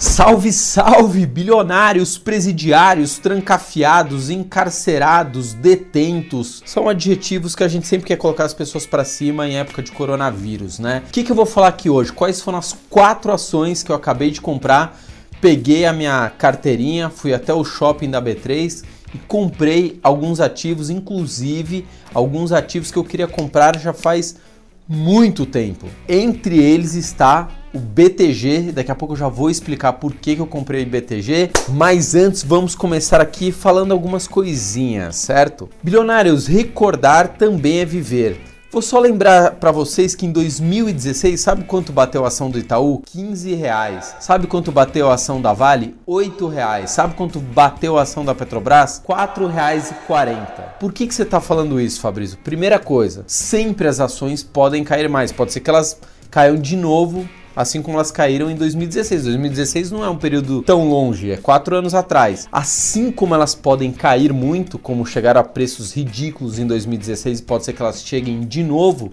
Salve, salve, bilionários, presidiários, trancafiados, encarcerados, detentos. São adjetivos que a gente sempre quer colocar as pessoas para cima em época de coronavírus, né? O que, que eu vou falar aqui hoje? Quais foram as quatro ações que eu acabei de comprar? Peguei a minha carteirinha, fui até o shopping da B3 e comprei alguns ativos, inclusive alguns ativos que eu queria comprar já faz muito tempo. Entre eles está o BTG. Daqui a pouco eu já vou explicar por que, que eu comprei BTG. Mas antes, vamos começar aqui falando algumas coisinhas, certo? Bilionários, recordar também é viver. Vou só lembrar para vocês que em 2016, sabe quanto bateu a ação do Itaú? 15 reais. Sabe quanto bateu a ação da Vale? 8 reais. Sabe quanto bateu a ação da Petrobras? 4 reais e 40. Por que, que você está falando isso, Fabrício? Primeira coisa, sempre as ações podem cair mais. Pode ser que elas caiam de novo assim como elas caíram em 2016. 2016 não é um período tão longe, é quatro anos atrás. Assim como elas podem cair muito, como chegaram a preços ridículos em 2016 e pode ser que elas cheguem de novo,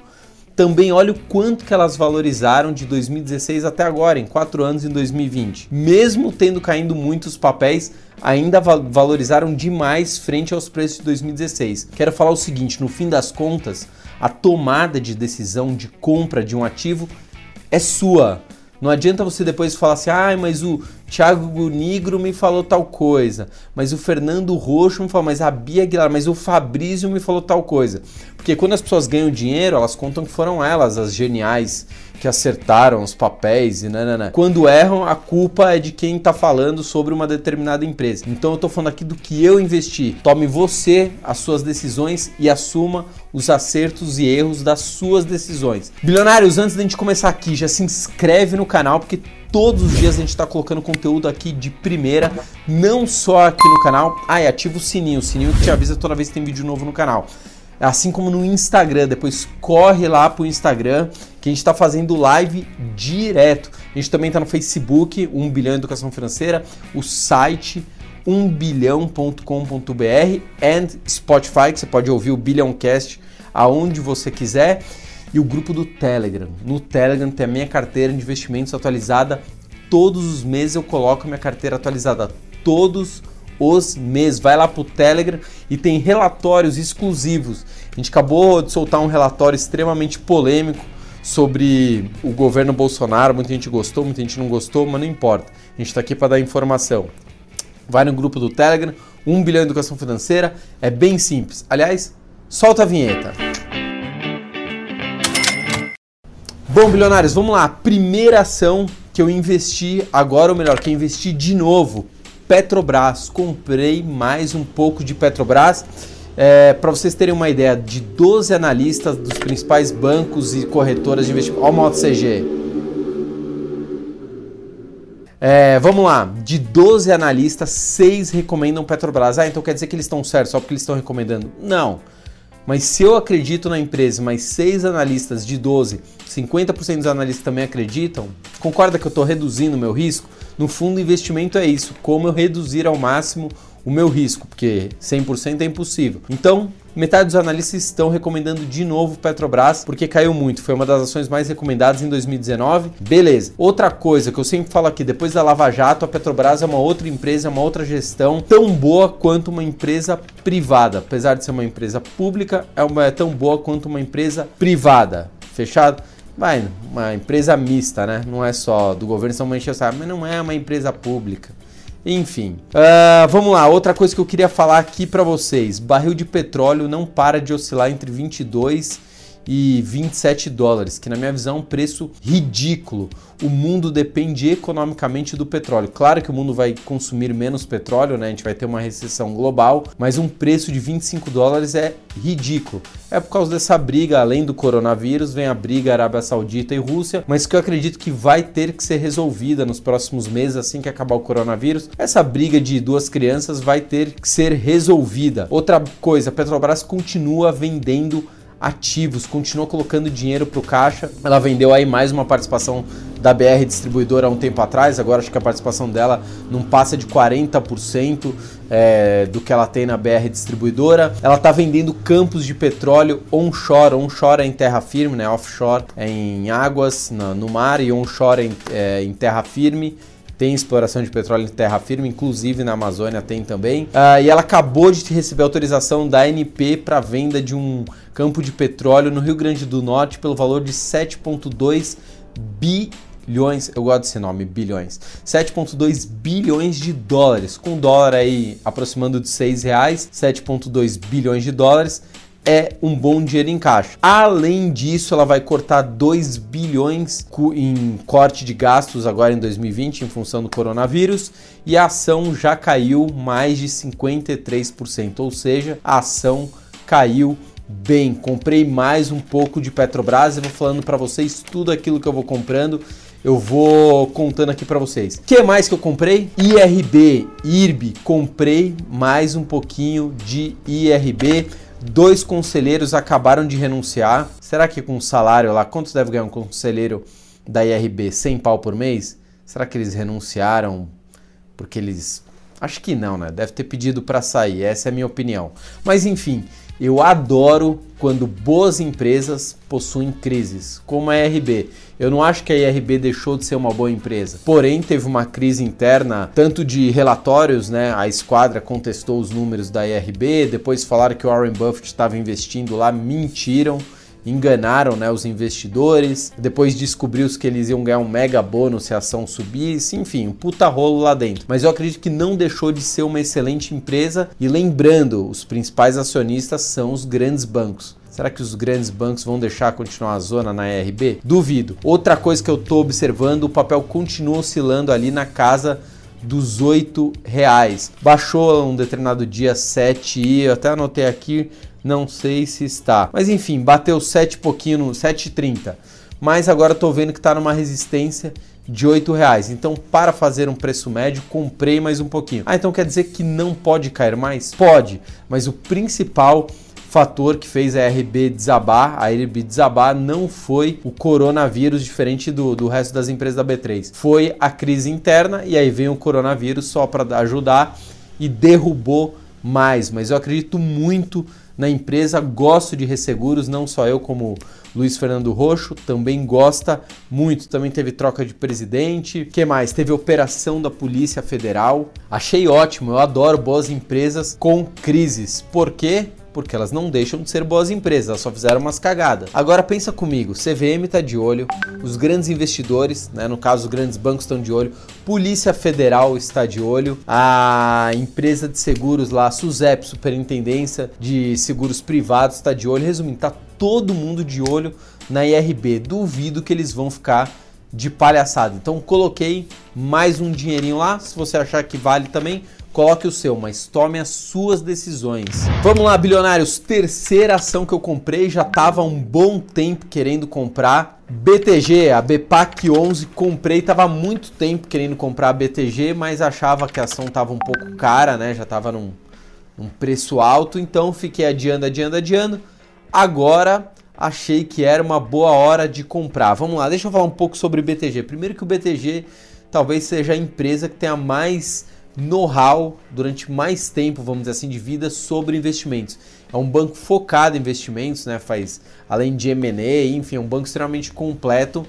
também olha o quanto que elas valorizaram de 2016 até agora, em quatro anos em 2020. Mesmo tendo caído muitos papéis, ainda valorizaram demais frente aos preços de 2016. Quero falar o seguinte: no fim das contas, a tomada de decisão de compra de um ativo é sua. Não adianta você depois falar assim, ah, mas o Thiago Nigro me falou tal coisa, mas o Fernando Roxo me falou, mas a Bia Aguilar, mas o Fabrício me falou tal coisa. Porque quando as pessoas ganham dinheiro, elas contam que foram elas as geniais que acertaram os papéis e nanana. Quando erram, a culpa é de quem está falando sobre uma determinada empresa. Então eu estou falando aqui do que eu investi. Tome você as suas decisões e assuma os acertos e erros das suas decisões. Bilionários, antes da gente começar aqui, já se inscreve no canal porque todos os dias a gente está colocando conteúdo aqui de primeira, não só aqui no canal. Ah, e ativa o sininho, o sininho que te avisa toda vez que tem vídeo novo no canal. Assim como no Instagram, depois corre lá pro Instagram que a gente está fazendo live direto. A gente também está no Facebook, 1 bilhão educação financeira, o site 1bilhão.com.br and Spotify, que você pode ouvir o Bilhãocast aonde você quiser, e o grupo do Telegram. No Telegram tem a minha carteira de investimentos atualizada. Todos os meses eu coloco minha carteira atualizada. Todos os meses. Vai lá pro Telegram e tem relatórios exclusivos. A gente acabou de soltar um relatório extremamente polêmico sobre o governo Bolsonaro. Muita gente gostou, muita gente não gostou, mas não importa. A gente está aqui para dar informação. Vai no grupo do Telegram, 1 bilhão de educação financeira. É bem simples. Aliás, solta a vinheta. Bom, bilionários, vamos lá. Primeira ação que eu investi agora, ou melhor, que eu investi de novo, Petrobras. Comprei mais um pouco de Petrobras. É, Para vocês terem uma ideia, de 12 analistas dos principais bancos e corretoras de investimento. Olha o moto CG. É, vamos lá, de 12 analistas, 6 recomendam Petrobras. Ah, então quer dizer que eles estão certos só porque eles estão recomendando? Não. Mas se eu acredito na empresa, mas 6 analistas de 12, 50% dos analistas também acreditam, concorda que eu estou reduzindo o meu risco? No fundo, investimento é isso, como eu reduzir ao máximo o meu risco, porque 100% é impossível. Então, metade dos analistas estão recomendando de novo Petrobras, porque caiu muito. Foi uma das ações mais recomendadas em 2019. Beleza. Outra coisa que eu sempre falo aqui, depois da Lava Jato, a Petrobras é uma outra empresa, é uma outra gestão tão boa quanto uma empresa privada. Apesar de ser uma empresa pública, é, uma, é tão boa quanto uma empresa privada. Fechado? Vai, uma empresa mista, né? Não é só do governo, são uma mas não é uma empresa pública. Enfim, uh, vamos lá. Outra coisa que eu queria falar aqui para vocês: barril de petróleo não para de oscilar entre 22 e 27 dólares, que na minha visão é um preço ridículo. O mundo depende economicamente do petróleo. Claro que o mundo vai consumir menos petróleo, né? A gente vai ter uma recessão global, mas um preço de 25 dólares é ridículo. É por causa dessa briga, além do coronavírus, vem a briga Arábia Saudita e Rússia, mas que eu acredito que vai ter que ser resolvida nos próximos meses assim que acabar o coronavírus. Essa briga de duas crianças vai ter que ser resolvida. Outra coisa, a Petrobras continua vendendo ativos, continua colocando dinheiro para o caixa. Ela vendeu aí mais uma participação da BR Distribuidora há um tempo atrás, agora acho que a participação dela não passa de 40% é, do que ela tem na BR Distribuidora. Ela está vendendo campos de petróleo onshore, onshore é em terra firme, né? offshore é em águas, no, no mar e onshore é em, é, em terra firme tem exploração de petróleo em terra firme, inclusive na Amazônia tem também. Uh, e ela acabou de receber autorização da ANP para venda de um campo de petróleo no Rio Grande do Norte pelo valor de 7,2 bilhões, eu gosto desse nome, bilhões, 7,2 bilhões de dólares, com dólar aí aproximando de 6 reais, 7,2 bilhões de dólares é um bom dinheiro em caixa. Além disso, ela vai cortar 2 bilhões em corte de gastos agora em 2020 em função do coronavírus e a ação já caiu mais de 53%, ou seja, a ação caiu bem. Comprei mais um pouco de Petrobras e vou falando para vocês tudo aquilo que eu vou comprando. Eu vou contando aqui para vocês. O que mais que eu comprei? IRB, IRB, comprei mais um pouquinho de IRB Dois conselheiros acabaram de renunciar. Será que com o salário lá, quanto deve ganhar um conselheiro da IRB? 100 pau por mês? Será que eles renunciaram porque eles. Acho que não, né? Deve ter pedido para sair, essa é a minha opinião. Mas enfim, eu adoro quando boas empresas possuem crises, como a IRB. Eu não acho que a IRB deixou de ser uma boa empresa. Porém, teve uma crise interna, tanto de relatórios, né? A esquadra contestou os números da IRB, depois falaram que o Warren Buffett estava investindo lá, mentiram enganaram né, os investidores, depois descobriu-se que eles iam ganhar um mega bônus se a ação subisse, enfim, um puta rolo lá dentro. Mas eu acredito que não deixou de ser uma excelente empresa e lembrando, os principais acionistas são os grandes bancos. Será que os grandes bancos vão deixar continuar a zona na ERB? Duvido. Outra coisa que eu estou observando, o papel continua oscilando ali na casa dos 8 reais. Baixou um determinado dia 7 e eu até anotei aqui, não sei se está. Mas enfim, bateu 7 pouquinho, 7,30. Mas agora estou vendo que está numa resistência de 8 reais. Então, para fazer um preço médio, comprei mais um pouquinho. Ah, então quer dizer que não pode cair mais? Pode, mas o principal fator que fez a RB desabar, a RB desabar não foi o coronavírus, diferente do, do resto das empresas da B3. Foi a crise interna e aí vem o coronavírus só para ajudar e derrubou mais. Mas eu acredito muito na empresa, gosto de resseguros, não só eu, como Luiz Fernando Roxo também gosta muito. Também teve troca de presidente. que mais? Teve operação da Polícia Federal. Achei ótimo, eu adoro boas empresas com crises. Por quê? Porque elas não deixam de ser boas empresas, elas só fizeram umas cagadas. Agora pensa comigo, CVM está de olho, os grandes investidores, né, no caso os grandes bancos estão de olho, Polícia Federal está de olho, a empresa de seguros lá, SUSEP, Superintendência de Seguros Privados está de olho. Resumindo, tá todo mundo de olho na IRB. Duvido que eles vão ficar de palhaçada. Então coloquei mais um dinheirinho lá. Se você achar que vale também, coloque o seu, mas tome as suas decisões. Vamos lá, bilionários. Terceira ação que eu comprei, já estava um bom tempo querendo comprar. BTG, a BPAC 11, comprei, tava muito tempo querendo comprar a BTG, mas achava que a ação tava um pouco cara, né? Já tava num, num preço alto, então fiquei adiando, adiando, adiando. Agora achei que era uma boa hora de comprar. Vamos lá, deixa eu falar um pouco sobre BTG. Primeiro que o BTG talvez seja a empresa que tenha mais know-how durante mais tempo, vamos dizer assim, de vida sobre investimentos. É um banco focado em investimentos, né? Faz além de M&A, enfim, é um banco extremamente completo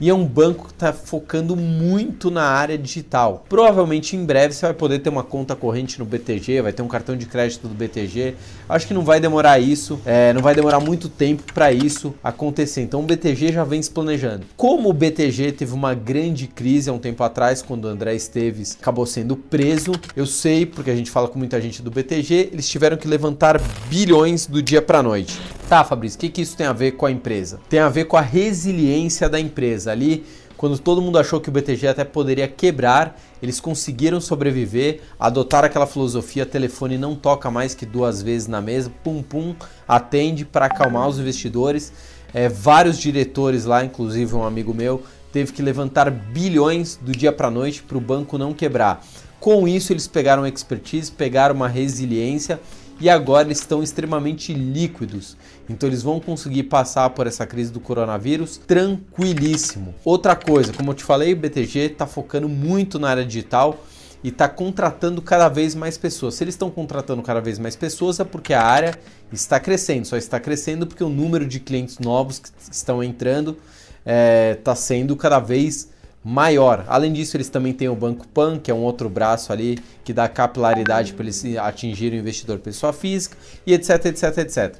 e é um banco que está focando muito na área digital. Provavelmente em breve você vai poder ter uma conta corrente no BTG, vai ter um cartão de crédito do BTG. Acho que não vai demorar isso, é, não vai demorar muito tempo para isso acontecer. Então o BTG já vem se planejando. Como o BTG teve uma grande crise há um tempo atrás, quando o André Esteves acabou sendo preso, eu sei, porque a gente fala com muita gente do BTG, eles tiveram que levantar bilhões do dia para noite. Tá, Fabrício, o que, que isso tem a ver com a empresa? Tem a ver com a resiliência da empresa. Ali, quando todo mundo achou que o BTG até poderia quebrar, eles conseguiram sobreviver, adotar aquela filosofia: telefone não toca mais que duas vezes na mesa, pum pum, atende para acalmar os investidores. É, vários diretores lá, inclusive um amigo meu, teve que levantar bilhões do dia para noite para o banco não quebrar. Com isso, eles pegaram expertise, pegaram uma resiliência e agora eles estão extremamente líquidos. Então eles vão conseguir passar por essa crise do coronavírus tranquilíssimo. Outra coisa, como eu te falei, o BTG está focando muito na área digital e está contratando cada vez mais pessoas. Se eles estão contratando cada vez mais pessoas é porque a área está crescendo. Só está crescendo porque o número de clientes novos que estão entrando está eh, é, sendo cada vez maior. Além disso, eles também têm o Banco Pan, que é um outro braço ali que dá capilaridade para eles atingirem o investidor pessoa física e etc, etc, etc.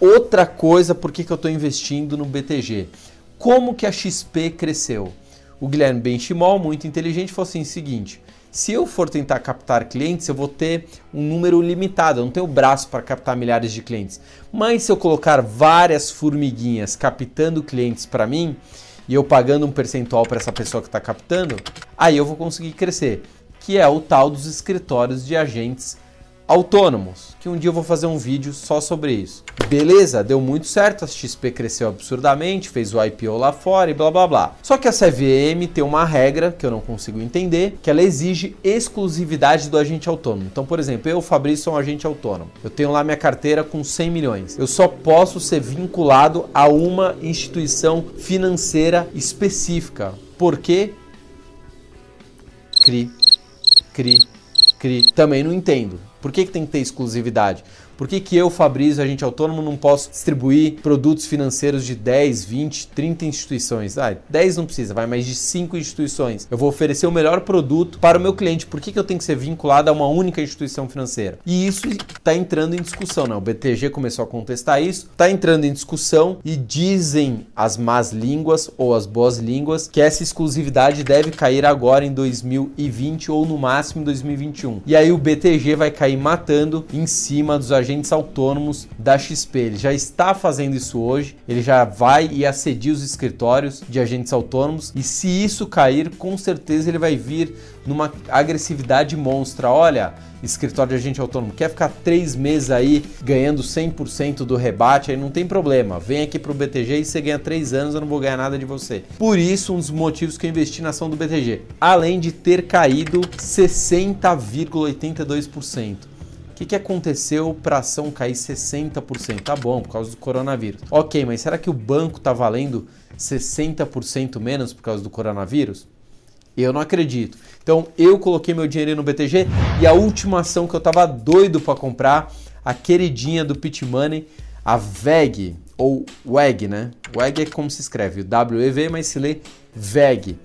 Outra coisa, por que, que eu estou investindo no BTG? Como que a XP cresceu? O Guilherme Benchimol, muito inteligente, falou assim: seguinte, se eu for tentar captar clientes, eu vou ter um número limitado, eu não tenho braço para captar milhares de clientes. Mas se eu colocar várias formiguinhas captando clientes para mim, e eu pagando um percentual para essa pessoa que está captando, aí eu vou conseguir crescer, que é o tal dos escritórios de agentes autônomos, que um dia eu vou fazer um vídeo só sobre isso. Beleza, deu muito certo, a XP cresceu absurdamente, fez o IPO lá fora e blá blá blá. Só que a CVM tem uma regra que eu não consigo entender, que ela exige exclusividade do agente autônomo. Então, por exemplo, eu, Fabrício, sou um agente autônomo. Eu tenho lá minha carteira com 100 milhões. Eu só posso ser vinculado a uma instituição financeira específica. Por quê? CRI, CRI, CRI. Também não entendo. Por que, que tem que ter exclusividade? Por que, que eu, Fabrício, agente autônomo, não posso distribuir produtos financeiros de 10, 20, 30 instituições? Ah, 10 não precisa, vai mais de 5 instituições. Eu vou oferecer o melhor produto para o meu cliente. Por que, que eu tenho que ser vinculado a uma única instituição financeira? E isso está entrando em discussão, né? O BTG começou a contestar isso, está entrando em discussão e dizem as más línguas ou as boas línguas que essa exclusividade deve cair agora em 2020 ou no máximo em 2021. E aí o BTG vai cair matando em cima dos agentes autônomos da XP. Ele já está fazendo isso hoje, ele já vai e acedir os escritórios de agentes autônomos e se isso cair, com certeza ele vai vir numa agressividade monstra. Olha, escritório de agente autônomo, quer ficar três meses aí ganhando 100% do rebate, aí não tem problema. Vem aqui para o BTG e você ganha três anos, eu não vou ganhar nada de você. Por isso, um dos motivos que eu investi na ação do BTG, além de ter caído 60,82% que, que aconteceu para a ação cair 60%? Tá bom, por causa do coronavírus. Ok, mas será que o banco está valendo 60% menos por causa do coronavírus? Eu não acredito. Então eu coloquei meu dinheiro no BTG e a última ação que eu estava doido para comprar, a queridinha do Pit Money, a VEG, ou WEG, né? WEG é como se escreve, W-E-V, mas se lê VEG.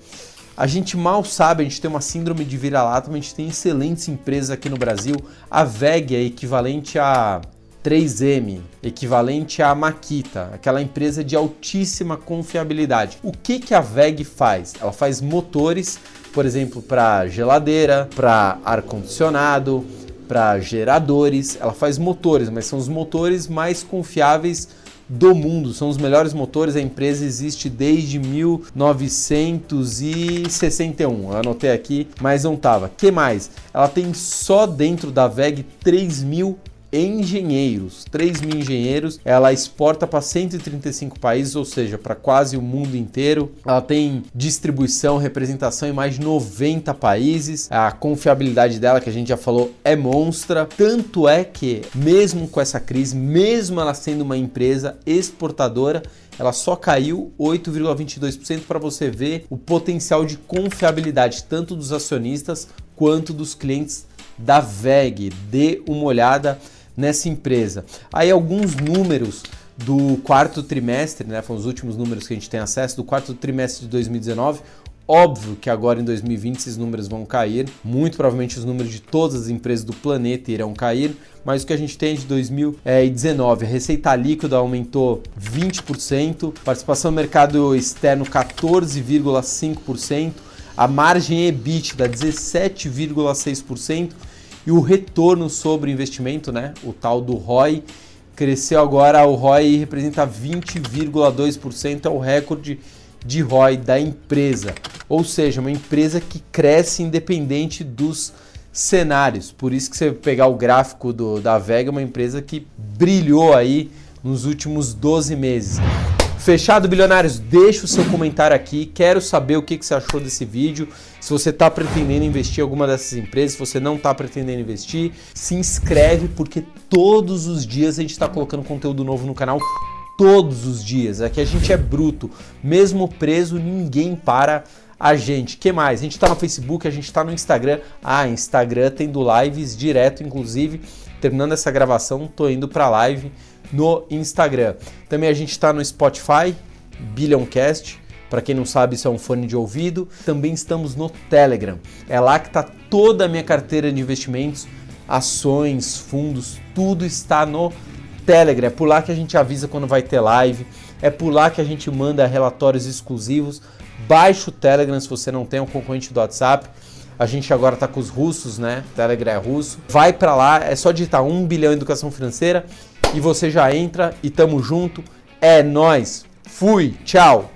A gente mal sabe, a gente tem uma síndrome de vira-lata, mas a gente tem excelentes empresas aqui no Brasil. A VEG é equivalente a 3M, equivalente à Makita, aquela empresa de altíssima confiabilidade. O que, que a VEG faz? Ela faz motores, por exemplo, para geladeira, para ar-condicionado, para geradores. Ela faz motores, mas são os motores mais confiáveis do mundo, são os melhores motores. A empresa existe desde 1961. Eu anotei aqui, mas não tava. Que mais? Ela tem só dentro da VEG 3 mil engenheiros, 3 mil engenheiros. Ela exporta para 135 países, ou seja, para quase o mundo inteiro. Ela tem distribuição, representação em mais de 90 países. A confiabilidade dela, que a gente já falou, é monstra. Tanto é que, mesmo com essa crise, mesmo ela sendo uma empresa exportadora, ela só caiu 8,22% para você ver o potencial de confiabilidade tanto dos acionistas quanto dos clientes da VEG. Dê uma olhada nessa empresa. Aí alguns números do quarto trimestre, né, foram os últimos números que a gente tem acesso, do quarto trimestre de 2019. Óbvio que agora em 2020 esses números vão cair, muito provavelmente os números de todas as empresas do planeta irão cair, mas o que a gente tem de 2019, a receita líquida aumentou 20%, participação no mercado externo 14,5%, a margem EBITDA 17,6%, e o retorno sobre investimento, né, o tal do ROI, cresceu agora, o ROI representa 20,2%, é o recorde de ROI da empresa. Ou seja, uma empresa que cresce independente dos cenários. Por isso que você pegar o gráfico do, da Vega, é uma empresa que brilhou aí nos últimos 12 meses. Fechado, bilionários? Deixa o seu comentário aqui. Quero saber o que, você achou desse vídeo. Se você está pretendendo investir em alguma dessas empresas, se você não está pretendendo investir, se inscreve porque todos os dias a gente está colocando conteúdo novo no canal. Todos os dias. Aqui a gente é bruto. Mesmo preso, ninguém para a gente. que mais? A gente está no Facebook, a gente está no Instagram. Ah, Instagram tendo lives direto, inclusive. Terminando essa gravação, tô indo para live no Instagram. Também a gente está no Spotify, Billioncast, Para quem não sabe, isso é um fone de ouvido. Também estamos no Telegram. É lá que está toda a minha carteira de investimentos, ações, fundos, tudo está no Telegram. É por lá que a gente avisa quando vai ter live. É por lá que a gente manda relatórios exclusivos. Baixe o Telegram se você não tem um concorrente do WhatsApp. A gente agora está com os russos, né? Telegram é russo. Vai para lá, é só digitar 1 bilhão em educação financeira e você já entra e tamo junto. É nós. Fui, tchau.